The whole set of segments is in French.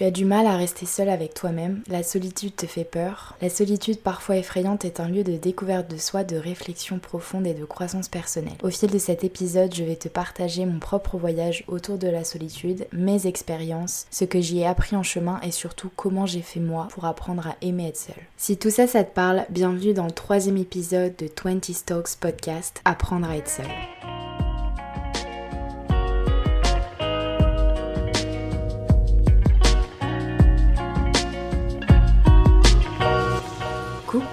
Tu as du mal à rester seul avec toi-même, la solitude te fait peur. La solitude parfois effrayante est un lieu de découverte de soi, de réflexion profonde et de croissance personnelle. Au fil de cet épisode, je vais te partager mon propre voyage autour de la solitude, mes expériences, ce que j'y ai appris en chemin et surtout comment j'ai fait moi pour apprendre à aimer être seul. Si tout ça, ça te parle, bienvenue dans le troisième épisode de 20 Stokes Podcast, Apprendre à être seul.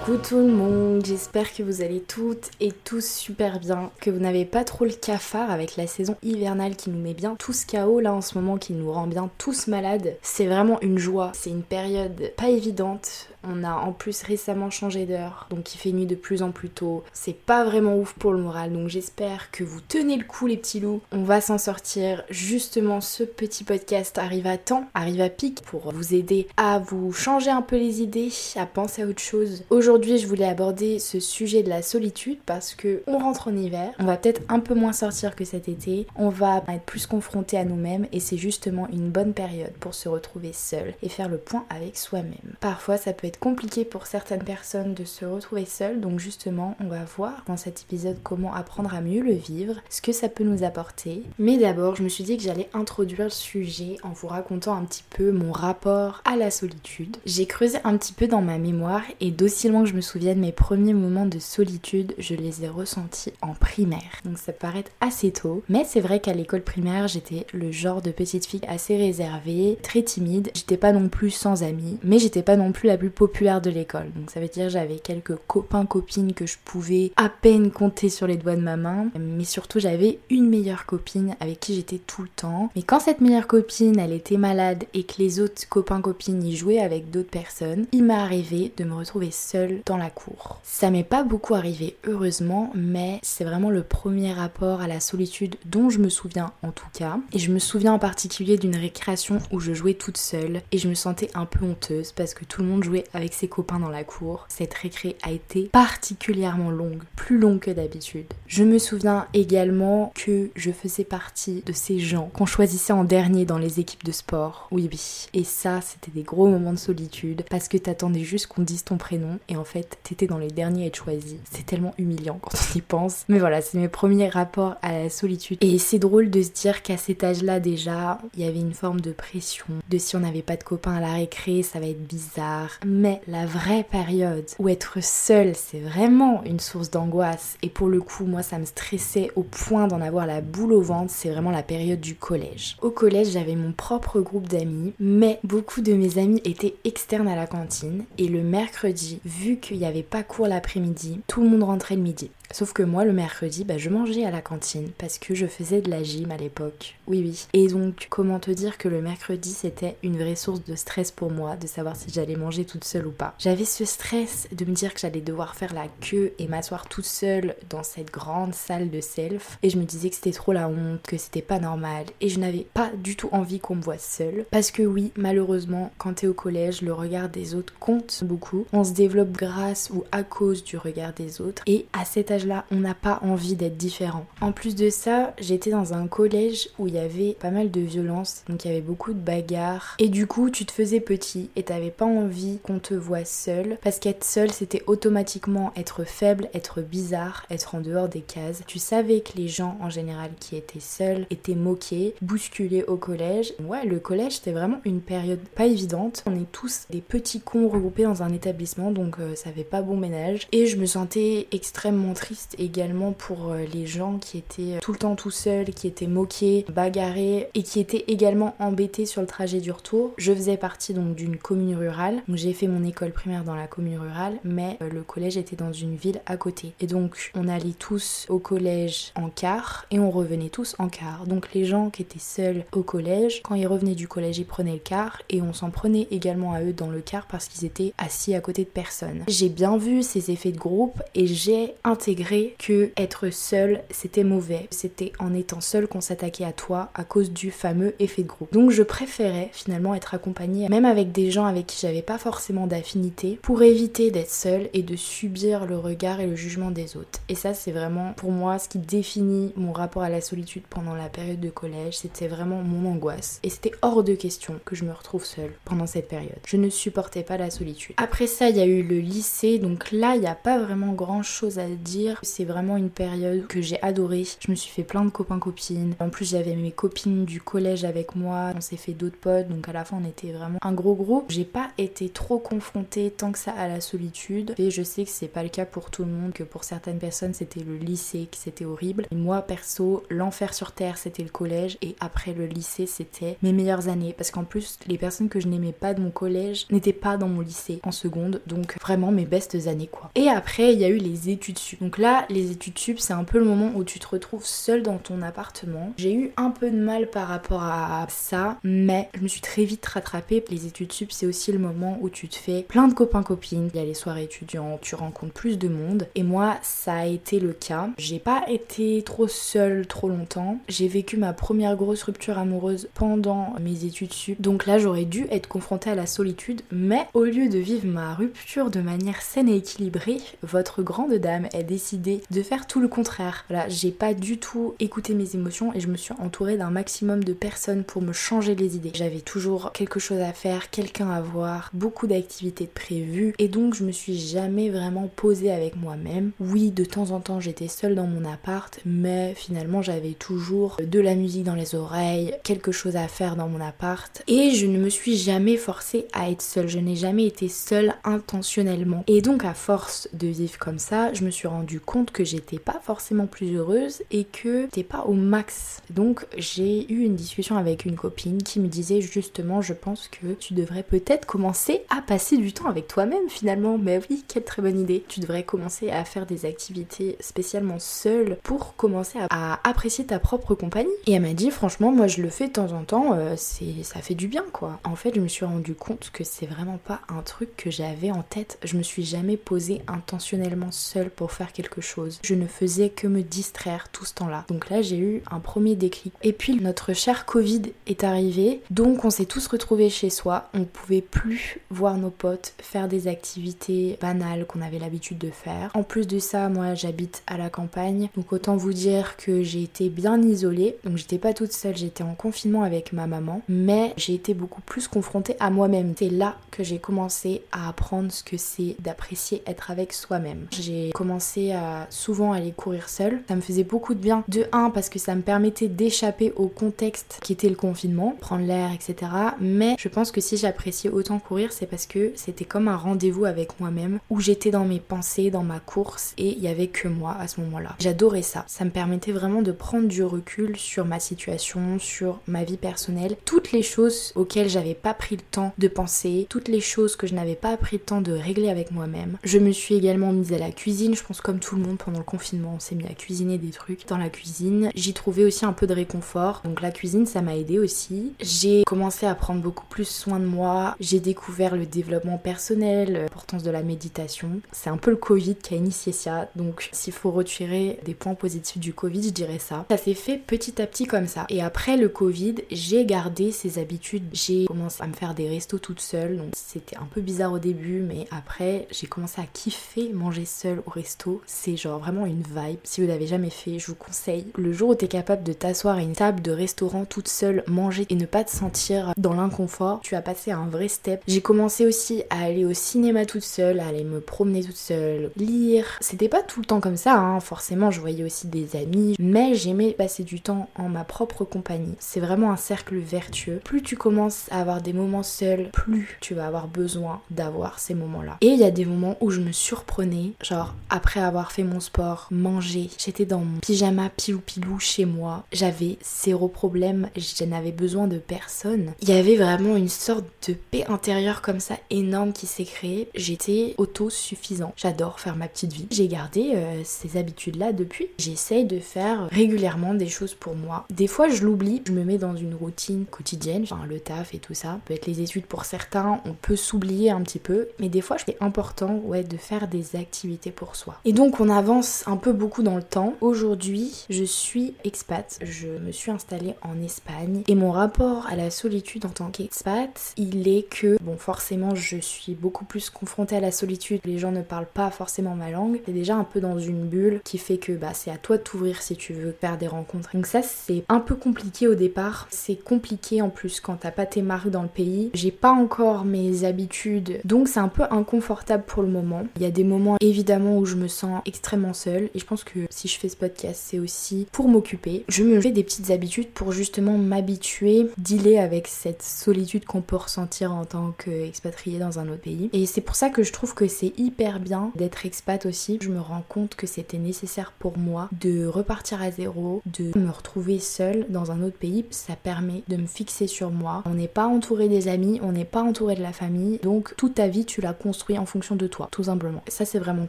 Coucou tout le monde, j'espère que vous allez toutes et tous super bien, que vous n'avez pas trop le cafard avec la saison hivernale qui nous met bien tous KO là en ce moment, qui nous rend bien tous malades. C'est vraiment une joie, c'est une période pas évidente, on a en plus récemment changé d'heure, donc il fait nuit de plus en plus tôt. C'est pas vraiment ouf pour le moral, donc j'espère que vous tenez le coup les petits loups. On va s'en sortir. Justement, ce petit podcast arrive à temps, arrive à pic pour vous aider à vous changer un peu les idées, à penser à autre chose. Aujourd'hui, je voulais aborder ce sujet de la solitude parce que on rentre en hiver, on va peut-être un peu moins sortir que cet été, on va être plus confronté à nous-mêmes et c'est justement une bonne période pour se retrouver seul et faire le point avec soi-même. Parfois, ça peut être compliqué pour certaines personnes de se retrouver seules, donc justement, on va voir dans cet épisode comment apprendre à mieux le vivre, ce que ça peut nous apporter. Mais d'abord, je me suis dit que j'allais introduire le sujet en vous racontant un petit peu mon rapport à la solitude. J'ai creusé un petit peu dans ma mémoire et d'aussi loin que je me souvienne, mes premiers moments de solitude, je les ai ressentis en primaire. Donc ça paraît assez tôt, mais c'est vrai qu'à l'école primaire, j'étais le genre de petite fille assez réservée, très timide. J'étais pas non plus sans amis, mais j'étais pas non plus la plus populaire de l'école. Donc ça veut dire j'avais quelques copains copines que je pouvais à peine compter sur les doigts de ma main, mais surtout j'avais une meilleure copine avec qui j'étais tout le temps. Mais quand cette meilleure copine, elle était malade et que les autres copains copines y jouaient avec d'autres personnes, il m'est arrivé de me retrouver seule dans la cour. Ça m'est pas beaucoup arrivé heureusement, mais c'est vraiment le premier rapport à la solitude dont je me souviens en tout cas. Et je me souviens en particulier d'une récréation où je jouais toute seule et je me sentais un peu honteuse parce que tout le monde jouait avec ses copains dans la cour. Cette récré a été particulièrement longue, plus longue que d'habitude. Je me souviens également que je faisais partie de ces gens qu'on choisissait en dernier dans les équipes de sport. Oui, oui. Et ça, c'était des gros moments de solitude parce que t'attendais juste qu'on dise ton prénom et en fait, t'étais dans les derniers à être choisi. C'est tellement humiliant quand on y pense. Mais voilà, c'est mes premiers rapports à la solitude. Et c'est drôle de se dire qu'à cet âge-là, déjà, il y avait une forme de pression de si on n'avait pas de copains à la récré, ça va être bizarre. Mais la vraie période où être seul, c'est vraiment une source d'angoisse. Et pour le coup, moi, ça me stressait au point d'en avoir la boule au ventre. C'est vraiment la période du collège. Au collège, j'avais mon propre groupe d'amis, mais beaucoup de mes amis étaient externes à la cantine. Et le mercredi, vu qu'il n'y avait pas cours l'après-midi, tout le monde rentrait le midi. Sauf que moi, le mercredi, bah, je mangeais à la cantine parce que je faisais de la gym à l'époque. Oui, oui. Et donc, comment te dire que le mercredi, c'était une vraie source de stress pour moi, de savoir si j'allais manger toute seule ou pas. J'avais ce stress de me dire que j'allais devoir faire la queue et m'asseoir toute seule dans cette grande salle de self. Et je me disais que c'était trop la honte, que c'était pas normal. Et je n'avais pas du tout envie qu'on me voit seule. Parce que oui, malheureusement, quand t'es au collège, le regard des autres compte beaucoup. On se développe grâce ou à cause du regard des autres. Et à cet âge là on n'a pas envie d'être différent. En plus de ça, j'étais dans un collège où il y avait pas mal de violence, donc il y avait beaucoup de bagarres. Et du coup, tu te faisais petit et t'avais pas envie qu'on te voit seul, parce qu'être seul, c'était automatiquement être faible, être bizarre, être en dehors des cases. Tu savais que les gens en général qui étaient seuls étaient moqués, bousculés au collège. Ouais, le collège, c'était vraiment une période pas évidente. On est tous des petits cons regroupés dans un établissement, donc euh, ça fait pas bon ménage. Et je me sentais extrêmement triste également pour euh, les gens qui étaient euh, tout le temps tout seuls, qui étaient moqués, bagarrés et qui étaient également embêtés sur le trajet du retour. Je faisais partie donc d'une commune rurale, j'ai fait mon école primaire dans la commune rurale, mais euh, le collège était dans une ville à côté. Et donc on allait tous au collège en car et on revenait tous en car. Donc les gens qui étaient seuls au collège, quand ils revenaient du collège, ils prenaient le car et on s'en prenait également à eux dans le car parce qu'ils étaient assis à côté de personne. J'ai bien vu ces effets de groupe et j'ai intégré que être seul c'était mauvais. C'était en étant seul qu'on s'attaquait à toi à cause du fameux effet de groupe. Donc je préférais finalement être accompagnée, même avec des gens avec qui j'avais pas forcément d'affinité, pour éviter d'être seule et de subir le regard et le jugement des autres. Et ça, c'est vraiment pour moi ce qui définit mon rapport à la solitude pendant la période de collège. C'était vraiment mon angoisse. Et c'était hors de question que je me retrouve seule pendant cette période. Je ne supportais pas la solitude. Après ça, il y a eu le lycée. Donc là, il n'y a pas vraiment grand chose à dire. C'est vraiment une période que j'ai adorée. Je me suis fait plein de copains-copines. En plus, j'avais mes copines du collège avec moi. On s'est fait d'autres potes. Donc à la fin, on était vraiment un gros groupe. J'ai pas été trop confrontée tant que ça à la solitude. Et je sais que c'est pas le cas pour tout le monde, que pour certaines personnes, c'était le lycée, que c'était horrible. Moi, perso, l'enfer sur terre, c'était le collège. Et après le lycée, c'était mes meilleures années. Parce qu'en plus, les personnes que je n'aimais pas de mon collège n'étaient pas dans mon lycée en seconde. Donc vraiment mes bestes années, quoi. Et après, il y a eu les études sup. Là, les études sup, c'est un peu le moment où tu te retrouves seul dans ton appartement. J'ai eu un peu de mal par rapport à ça, mais je me suis très vite rattrapée. Les études sup, c'est aussi le moment où tu te fais plein de copains-copines. Il y a les soirées étudiantes, tu rencontres plus de monde. Et moi, ça a été le cas. J'ai pas été trop seule trop longtemps. J'ai vécu ma première grosse rupture amoureuse pendant mes études sup. Donc là, j'aurais dû être confrontée à la solitude, mais au lieu de vivre ma rupture de manière saine et équilibrée, votre grande dame a de faire tout le contraire. Voilà, j'ai pas du tout écouté mes émotions et je me suis entourée d'un maximum de personnes pour me changer les idées. J'avais toujours quelque chose à faire, quelqu'un à voir, beaucoup d'activités prévues et donc je me suis jamais vraiment posée avec moi-même. Oui, de temps en temps j'étais seule dans mon appart, mais finalement j'avais toujours de la musique dans les oreilles, quelque chose à faire dans mon appart et je ne me suis jamais forcée à être seule. Je n'ai jamais été seule intentionnellement. Et donc à force de vivre comme ça, je me suis rendu compte que j'étais pas forcément plus heureuse et que j'étais pas au max. Donc j'ai eu une discussion avec une copine qui me disait justement, je pense que tu devrais peut-être commencer à passer du temps avec toi-même finalement. Mais oui, quelle très bonne idée. Tu devrais commencer à faire des activités spécialement seule pour commencer à, apprécier ta propre compagnie. Et elle m'a dit, franchement, moi je le fais de temps en temps, euh, c'est ça fait du bien quoi. En fait, je me suis rendu compte que c'est vraiment pas un truc que j'avais en tête. Je me suis jamais posée intentionnellement seule pour faire chose. Je ne faisais que me distraire tout ce temps-là. Donc là, j'ai eu un premier déclic. Et puis notre cher Covid est arrivé, donc on s'est tous retrouvés chez soi. On pouvait plus voir nos potes, faire des activités banales qu'on avait l'habitude de faire. En plus de ça, moi j'habite à la campagne, donc autant vous dire que j'ai été bien isolée. Donc j'étais pas toute seule, j'étais en confinement avec ma maman, mais j'ai été beaucoup plus confrontée à moi-même. C'est là que j'ai commencé à apprendre ce que c'est d'apprécier être avec soi-même. J'ai commencé souvent aller courir seule. Ça me faisait beaucoup de bien. De un, parce que ça me permettait d'échapper au contexte qui était le confinement, prendre l'air, etc. Mais je pense que si j'appréciais autant courir, c'est parce que c'était comme un rendez-vous avec moi-même où j'étais dans mes pensées, dans ma course et il y avait que moi à ce moment-là. J'adorais ça. Ça me permettait vraiment de prendre du recul sur ma situation, sur ma vie personnelle, toutes les choses auxquelles j'avais pas pris le temps de penser, toutes les choses que je n'avais pas pris le temps de régler avec moi-même. Je me suis également mise à la cuisine, je pense comme tout le monde pendant le confinement, on s'est mis à cuisiner des trucs dans la cuisine. J'y trouvais aussi un peu de réconfort, donc la cuisine ça m'a aidé aussi. J'ai commencé à prendre beaucoup plus soin de moi, j'ai découvert le développement personnel, l'importance de la méditation. C'est un peu le Covid qui a initié ça, donc s'il faut retirer des points positifs du Covid, je dirais ça. Ça s'est fait petit à petit comme ça. Et après le Covid, j'ai gardé ces habitudes. J'ai commencé à me faire des restos toute seule, donc c'était un peu bizarre au début, mais après j'ai commencé à kiffer manger seule au resto. C'est genre vraiment une vibe. Si vous l'avez jamais fait, je vous conseille. Le jour où tu es capable de t'asseoir à une table de restaurant toute seule, manger et ne pas te sentir dans l'inconfort, tu as passé un vrai step. J'ai commencé aussi à aller au cinéma toute seule, à aller me promener toute seule, lire. C'était pas tout le temps comme ça, hein. forcément je voyais aussi des amis, mais j'aimais passer du temps en ma propre compagnie. C'est vraiment un cercle vertueux. Plus tu commences à avoir des moments seuls, plus tu vas avoir besoin d'avoir ces moments-là. Et il y a des moments où je me surprenais, genre après avoir fait mon sport, manger, j'étais dans mon pyjama pilou pilou chez moi, j'avais zéro problème, je n'avais besoin de personne. Il y avait vraiment une sorte de paix intérieure comme ça énorme qui s'est créée. J'étais autosuffisant. J'adore faire ma petite vie. J'ai gardé euh, ces habitudes-là depuis. J'essaye de faire régulièrement des choses pour moi. Des fois, je l'oublie. Je me mets dans une routine quotidienne, le taf et tout ça. peut être les études pour certains. On peut s'oublier un petit peu. Mais des fois, c'est important, ouais, de faire des activités pour soi. Et donc, Donc on avance un peu beaucoup dans le temps. Aujourd'hui, je suis expat. Je me suis installée en Espagne et mon rapport à la solitude en tant qu'expat, il est que bon forcément je suis beaucoup plus confrontée à la solitude. Les gens ne parlent pas forcément ma langue. C'est déjà un peu dans une bulle qui fait que bah c'est à toi de t'ouvrir si tu veux faire des rencontres. Donc ça c'est un peu compliqué au départ. C'est compliqué en plus quand t'as pas tes marques dans le pays. J'ai pas encore mes habitudes, donc c'est un peu inconfortable pour le moment. Il y a des moments évidemment où je me sens extrêmement seule et je pense que si je fais ce podcast c'est aussi pour m'occuper. Je me fais des petites habitudes pour justement m'habituer, dealer avec cette solitude qu'on peut ressentir en tant qu'expatrié dans un autre pays. Et c'est pour ça que je trouve que c'est hyper bien d'être expat aussi. Je me rends compte que c'était nécessaire pour moi de repartir à zéro, de me retrouver seule dans un autre pays. Ça permet de me fixer sur moi. On n'est pas entouré des amis, on n'est pas entouré de la famille, donc toute ta vie tu la construis en fonction de toi, tout simplement. Ça c'est vraiment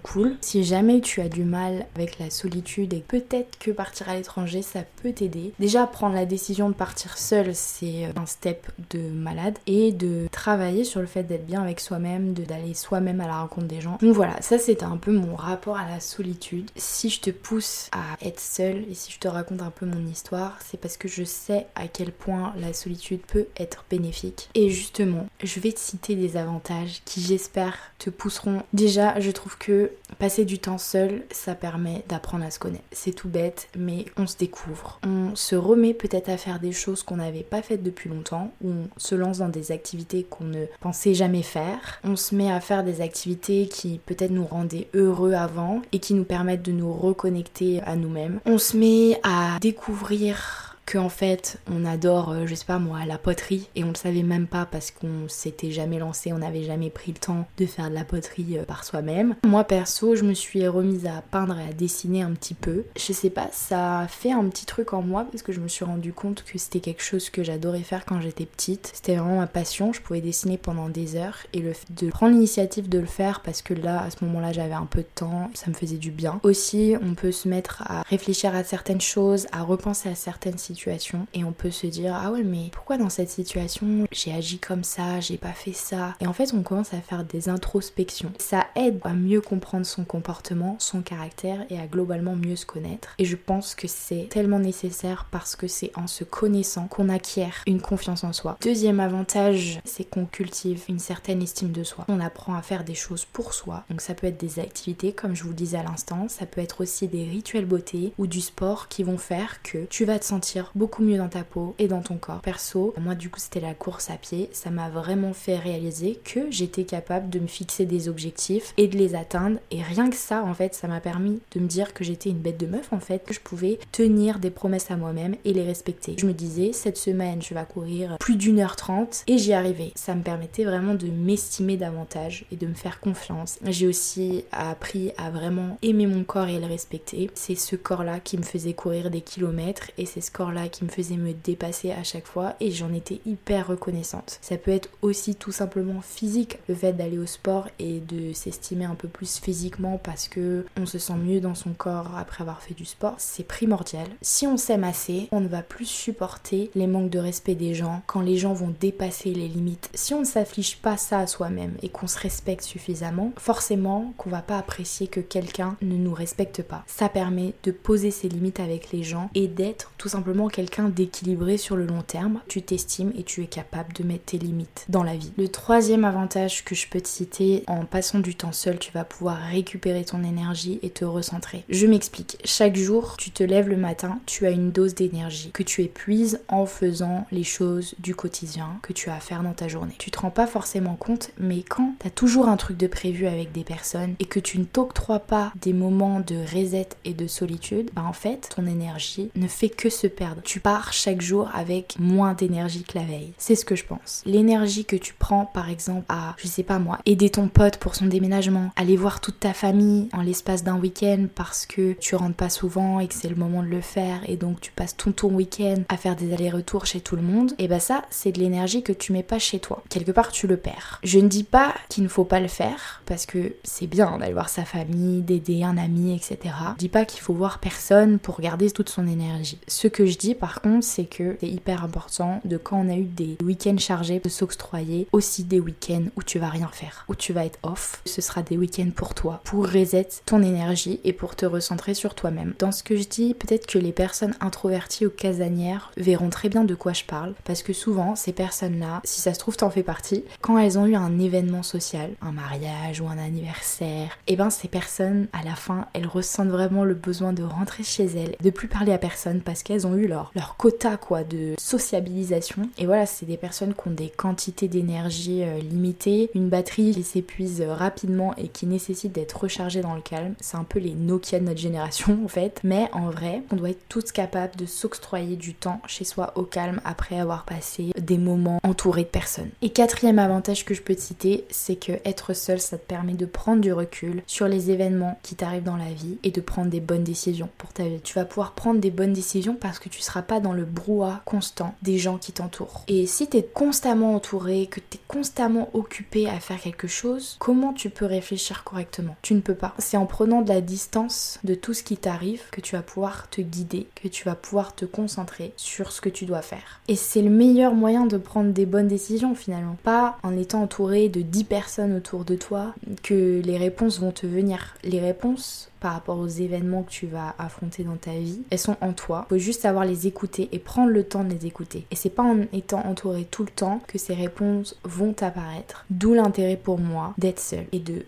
cool. Si jamais tu as du mal avec la solitude et peut-être que partir à l'étranger ça peut t'aider. Déjà prendre la décision de partir seul c'est un step de malade et de travailler sur le fait d'être bien avec soi-même, d'aller soi-même à la rencontre des gens. Donc voilà, ça c'est un peu mon rapport à la solitude. Si je te pousse à être seul et si je te raconte un peu mon histoire, c'est parce que je sais à quel point la solitude peut être bénéfique. Et justement, je vais te citer des avantages qui j'espère te pousseront. Déjà, je trouve que passer du temps seul, ça permet d'apprendre à se connaître. C'est tout bête, mais on se découvre. On se remet peut-être à faire des choses qu'on n'avait pas faites depuis longtemps, ou on se lance dans des activités qu'on ne pensait jamais faire. On se met à faire des activités qui peut-être nous rendaient heureux avant et qui nous permettent de nous reconnecter à nous-mêmes. On se met à découvrir en fait on adore, euh, je sais pas moi, la poterie et on le savait même pas parce qu'on s'était jamais lancé, on n'avait jamais pris le temps de faire de la poterie euh, par soi-même. Moi perso, je me suis remise à peindre et à dessiner un petit peu. Je sais pas, ça a fait un petit truc en moi parce que je me suis rendu compte que c'était quelque chose que j'adorais faire quand j'étais petite. C'était vraiment ma passion, je pouvais dessiner pendant des heures et le fait de prendre l'initiative de le faire parce que là, à ce moment-là, j'avais un peu de temps, ça me faisait du bien. Aussi, on peut se mettre à réfléchir à certaines choses, à repenser à certaines situations et on peut se dire ah ouais mais pourquoi dans cette situation j'ai agi comme ça, j'ai pas fait ça? Et en fait on commence à faire des introspections. Ça aide à mieux comprendre son comportement, son caractère et à globalement mieux se connaître et je pense que c'est tellement nécessaire parce que c'est en se connaissant qu'on acquiert une confiance en soi. Deuxième avantage, c'est qu'on cultive une certaine estime de soi. On apprend à faire des choses pour soi. Donc ça peut être des activités comme je vous le disais à l'instant, ça peut être aussi des rituels beauté ou du sport qui vont faire que tu vas te sentir beaucoup mieux dans ta peau et dans ton corps. Perso, moi du coup c'était la course à pied, ça m'a vraiment fait réaliser que j'étais capable de me fixer des objectifs et de les atteindre et rien que ça en fait ça m'a permis de me dire que j'étais une bête de meuf en fait, que je pouvais tenir des promesses à moi-même et les respecter. Je me disais cette semaine je vais courir plus d'une heure trente et j'y arrivais. Ça me permettait vraiment de m'estimer davantage et de me faire confiance. J'ai aussi appris à vraiment aimer mon corps et le respecter. C'est ce corps là qui me faisait courir des kilomètres et c'est ce corps là qui me faisait me dépasser à chaque fois et j'en étais hyper reconnaissante. Ça peut être aussi tout simplement physique, le fait d'aller au sport et de s'estimer un peu plus physiquement parce que on se sent mieux dans son corps après avoir fait du sport, c'est primordial. Si on s'aime assez, on ne va plus supporter les manques de respect des gens quand les gens vont dépasser les limites. Si on ne s'affiche pas ça à soi-même et qu'on se respecte suffisamment, forcément qu'on va pas apprécier que quelqu'un ne nous respecte pas. Ça permet de poser ses limites avec les gens et d'être tout simplement quelqu'un d'équilibré sur le long terme, tu t'estimes et tu es capable de mettre tes limites dans la vie. Le troisième avantage que je peux te citer, en passant du temps seul, tu vas pouvoir récupérer ton énergie et te recentrer. Je m'explique. Chaque jour, tu te lèves le matin, tu as une dose d'énergie que tu épuises en faisant les choses du quotidien que tu as à faire dans ta journée. Tu te rends pas forcément compte, mais quand tu as toujours un truc de prévu avec des personnes et que tu ne t'octroies pas des moments de reset et de solitude, bah en fait, ton énergie ne fait que se perdre tu pars chaque jour avec moins d'énergie que la veille. C'est ce que je pense. L'énergie que tu prends par exemple à, je sais pas moi, aider ton pote pour son déménagement, aller voir toute ta famille en l'espace d'un week-end parce que tu rentres pas souvent et que c'est le moment de le faire et donc tu passes tout ton week-end à faire des allers-retours chez tout le monde, et bah ça c'est de l'énergie que tu mets pas chez toi. Quelque part tu le perds. Je ne dis pas qu'il ne faut pas le faire parce que c'est bien d'aller voir sa famille, d'aider un ami, etc. Je dis pas qu'il faut voir personne pour garder toute son énergie. Ce que je dis par contre, c'est que c'est hyper important de quand on a eu des week-ends chargés de s'octroyer aussi des week-ends où tu vas rien faire, où tu vas être off. Ce sera des week-ends pour toi, pour reset ton énergie et pour te recentrer sur toi-même. Dans ce que je dis, peut-être que les personnes introverties ou casanières verront très bien de quoi je parle parce que souvent ces personnes-là, si ça se trouve t'en fais partie, quand elles ont eu un événement social, un mariage ou un anniversaire, et eh ben ces personnes à la fin, elles ressentent vraiment le besoin de rentrer chez elles, de plus parler à personne parce qu'elles ont eu leur, quota quoi de sociabilisation. Et voilà, c'est des personnes qui ont des quantités d'énergie euh, limitées, une batterie qui s'épuise rapidement et qui nécessite d'être rechargée dans le calme. C'est un peu les Nokia de notre génération en fait. Mais en vrai, on doit être toutes capables de s'octroyer du temps chez soi au calme après avoir passé des moments entourés de personnes. Et quatrième avantage que je peux te citer, c'est que être seul, ça te permet de prendre du recul sur les événements qui t'arrivent dans la vie et de prendre des bonnes décisions pour ta vie. Tu vas pouvoir prendre des bonnes décisions parce que tu seras pas dans le brouhaha constant des gens qui t'entourent. Et si tu es constamment entouré, que tu es constamment occupé à faire quelque chose, comment tu peux réfléchir correctement? Tu ne peux pas. C'est en prenant de la distance de tout ce qui t'arrive que tu vas pouvoir te guider, que tu vas pouvoir te concentrer sur ce que tu dois faire. Et c'est le meilleur moyen de prendre des bonnes décisions finalement. Pas en étant entouré de 10 personnes autour de toi que les réponses vont te venir. Les réponses par rapport aux événements que tu vas affronter dans ta vie, elles sont en toi. Il faut juste savoir les écouter et prendre le temps de les écouter. Et c'est pas en étant entouré tout le temps que ces réponses vont apparaître. D'où l'intérêt pour moi d'être seule et de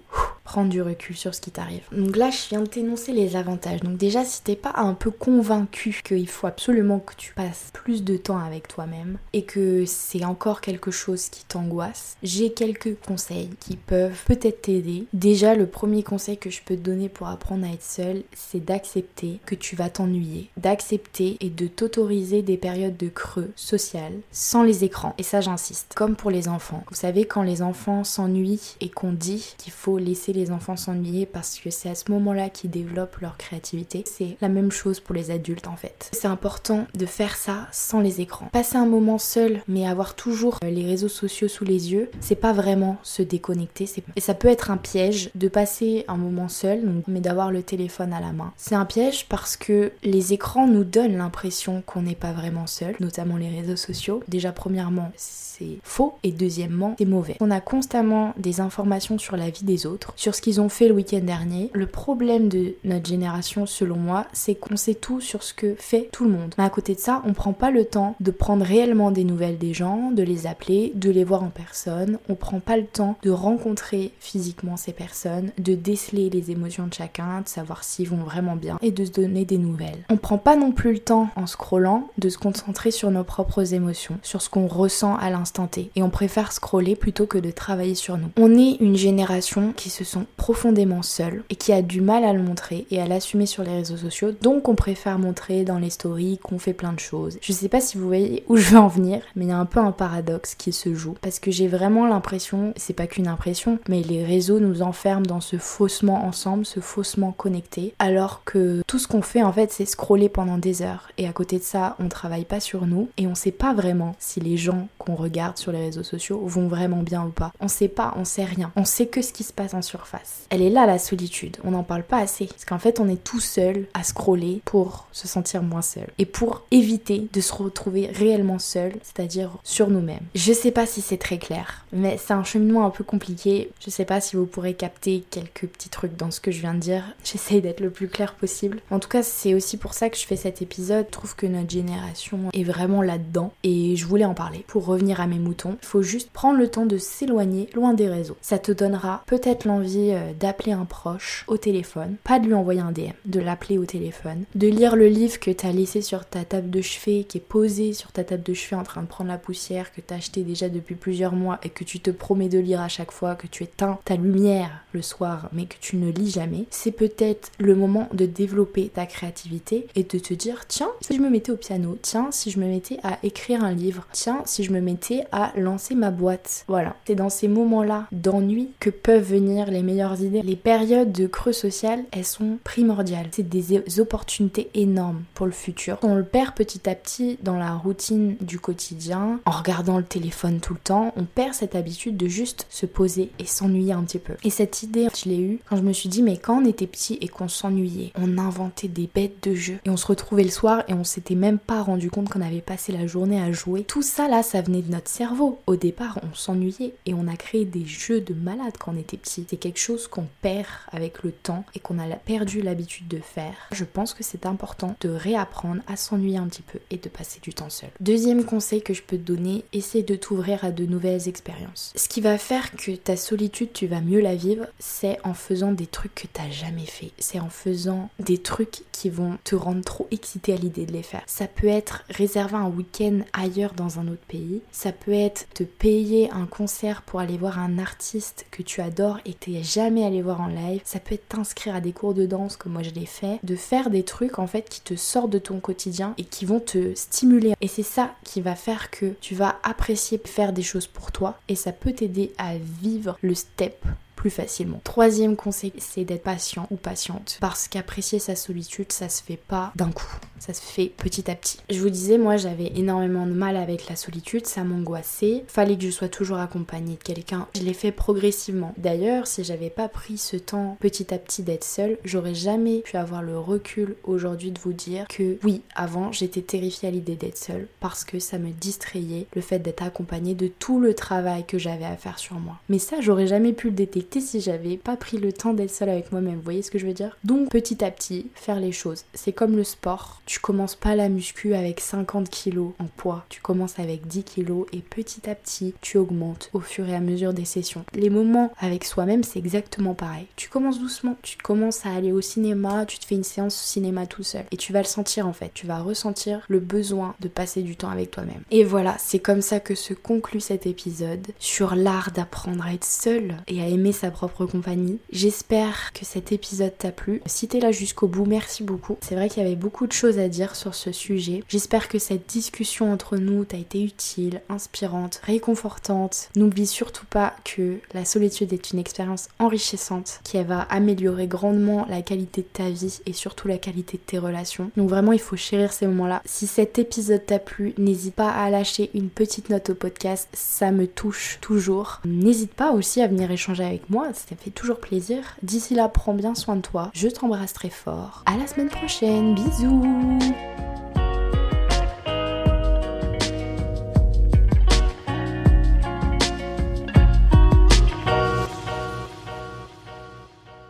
prendre du recul sur ce qui t'arrive. Donc là, je viens de t'énoncer les avantages. Donc déjà, si t'es pas un peu convaincu qu'il faut absolument que tu passes plus de temps avec toi-même et que c'est encore quelque chose qui t'angoisse, j'ai quelques conseils qui peuvent peut-être t'aider. Déjà, le premier conseil que je peux te donner pour apprendre à être seul, c'est d'accepter que tu vas t'ennuyer. D'accepter et de t'autoriser des périodes de creux social sans les écrans. Et ça, j'insiste. Comme pour les enfants. Vous savez, quand les enfants s'ennuient et qu'on dit qu'il faut laisser les les enfants s'ennuyer parce que c'est à ce moment-là qu'ils développent leur créativité. C'est la même chose pour les adultes en fait. C'est important de faire ça sans les écrans. Passer un moment seul mais avoir toujours euh, les réseaux sociaux sous les yeux, c'est pas vraiment se déconnecter. Et ça peut être un piège de passer un moment seul mais d'avoir le téléphone à la main. C'est un piège parce que les écrans nous donnent l'impression qu'on n'est pas vraiment seul, notamment les réseaux sociaux. Déjà premièrement, c'est faux et deuxièmement, c'est mauvais. On a constamment des informations sur la vie des autres, sur ce qu'ils ont fait le week-end dernier. Le problème de notre génération, selon moi, c'est qu'on sait tout sur ce que fait tout le monde. Mais à côté de ça, on prend pas le temps de prendre réellement des nouvelles des gens, de les appeler, de les voir en personne. On prend pas le temps de rencontrer physiquement ces personnes, de déceler les émotions de chacun, de savoir s'ils vont vraiment bien et de se donner des nouvelles. On prend pas non plus le temps en scrollant de se concentrer sur nos propres émotions, sur ce qu'on ressent à l'instant T. Et on préfère scroller plutôt que de travailler sur nous. On est une génération qui se sent profondément seul et qui a du mal à le montrer et à l'assumer sur les réseaux sociaux. Donc on préfère montrer dans les stories qu'on fait plein de choses. Je sais pas si vous voyez où je veux en venir, mais il y a un peu un paradoxe qui se joue parce que j'ai vraiment l'impression, c'est pas qu'une impression, mais les réseaux nous enferment dans ce faussement ensemble, ce faussement connecté, alors que tout ce qu'on fait en fait c'est scroller pendant des heures et à côté de ça on travaille pas sur nous et on sait pas vraiment si les gens qu'on regarde sur les réseaux sociaux vont vraiment bien ou pas. On sait pas, on sait rien. On sait que ce qui se passe en surface elle est là la solitude, on n'en parle pas assez. Parce qu'en fait on est tout seul à scroller pour se sentir moins seul. Et pour éviter de se retrouver réellement seul, c'est-à-dire sur nous-mêmes. Je sais pas si c'est très clair, mais c'est un cheminement un peu compliqué. Je sais pas si vous pourrez capter quelques petits trucs dans ce que je viens de dire. J'essaye d'être le plus clair possible. En tout cas c'est aussi pour ça que je fais cet épisode. Je trouve que notre génération est vraiment là-dedans et je voulais en parler. Pour revenir à mes moutons, il faut juste prendre le temps de s'éloigner loin des réseaux. Ça te donnera peut-être l'envie euh, d'appeler un proche au téléphone, pas de lui envoyer un DM, de l'appeler au téléphone, de lire le livre que t'as laissé sur ta table de chevet, qui est posé sur ta table de chevet en train de prendre la poussière, que t'as acheté déjà depuis plusieurs mois et que tu te promets de lire à chaque fois, que tu éteins ta lumière le soir mais que tu ne lis jamais, c'est peut-être le moment de développer ta créativité et de te dire tiens, si je me mettais au piano, tiens, si je me mettais à écrire un livre, tiens, si je me mettais à lancer ma boîte. Voilà, c'est dans ces moments-là d'ennui que peuvent venir les les meilleures idées. Les périodes de creux social, elles sont primordiales. C'est des opportunités énormes pour le futur. On le perd petit à petit dans la routine du quotidien, en regardant le téléphone tout le temps, on perd cette habitude de juste se poser et s'ennuyer un petit peu. Et cette idée, je l'ai eue quand je me suis dit, mais quand on était petit et qu'on s'ennuyait, on inventait des bêtes de jeu et on se retrouvait le soir et on s'était même pas rendu compte qu'on avait passé la journée à jouer. Tout ça là, ça venait de notre cerveau. Au départ, on s'ennuyait et on a créé des jeux de malades quand on était petit. C'est quelque chose qu'on perd avec le temps et qu'on a perdu l'habitude de faire. Je pense que c'est important de réapprendre à s'ennuyer un petit peu et de passer du temps seul. Deuxième conseil que je peux te donner, essaie de t'ouvrir à de nouvelles expériences. Ce qui va faire que ta solitude, tu vas mieux la vivre, c'est en faisant des trucs que t'as jamais fait. C'est en faisant des trucs qui vont te rendre trop excité à l'idée de les faire. Ça peut être réserver un week-end ailleurs dans un autre pays. Ça peut être te payer un concert pour aller voir un artiste que tu adores et que t'es jamais allé voir en live. Ça peut être t'inscrire à des cours de danse comme moi je l'ai fait. De faire des trucs en fait qui te sortent de ton quotidien et qui vont te stimuler. Et c'est ça qui va faire que tu vas apprécier faire des choses pour toi et ça peut t'aider à vivre le step plus facilement. Troisième conseil, c'est d'être patient ou patiente. Parce qu'apprécier sa solitude, ça se fait pas d'un coup. Ça se fait petit à petit. Je vous disais, moi j'avais énormément de mal avec la solitude, ça m'angoissait. Fallait que je sois toujours accompagnée de quelqu'un. Je l'ai fait progressivement. D'ailleurs, si j'avais pas pris ce temps petit à petit d'être seule, j'aurais jamais pu avoir le recul aujourd'hui de vous dire que oui, avant j'étais terrifiée à l'idée d'être seule parce que ça me distrayait le fait d'être accompagnée de tout le travail que j'avais à faire sur moi. Mais ça, j'aurais jamais pu le détecter si j'avais pas pris le temps d'être seule avec moi-même. Vous voyez ce que je veux dire? Donc petit à petit, faire les choses. C'est comme le sport. Tu commences pas la muscu avec 50 kilos en poids. Tu commences avec 10 kilos et petit à petit, tu augmentes au fur et à mesure des sessions. Les moments avec soi-même, c'est exactement pareil. Tu commences doucement. Tu commences à aller au cinéma, tu te fais une séance cinéma tout seul. Et tu vas le sentir en fait. Tu vas ressentir le besoin de passer du temps avec toi-même. Et voilà, c'est comme ça que se conclut cet épisode sur l'art d'apprendre à être seul et à aimer sa propre compagnie. J'espère que cet épisode t'a plu. Si t'es là jusqu'au bout, merci beaucoup. C'est vrai qu'il y avait beaucoup de choses à dire sur ce sujet. J'espère que cette discussion entre nous t'a été utile, inspirante, réconfortante. N'oublie surtout pas que la solitude est une expérience enrichissante qui va améliorer grandement la qualité de ta vie et surtout la qualité de tes relations. Donc vraiment, il faut chérir ces moments-là. Si cet épisode t'a plu, n'hésite pas à lâcher une petite note au podcast, ça me touche toujours. N'hésite pas aussi à venir échanger avec moi moi, ça fait toujours plaisir. D'ici là, prends bien soin de toi. Je t'embrasse très fort. À la semaine prochaine. Bisous soon.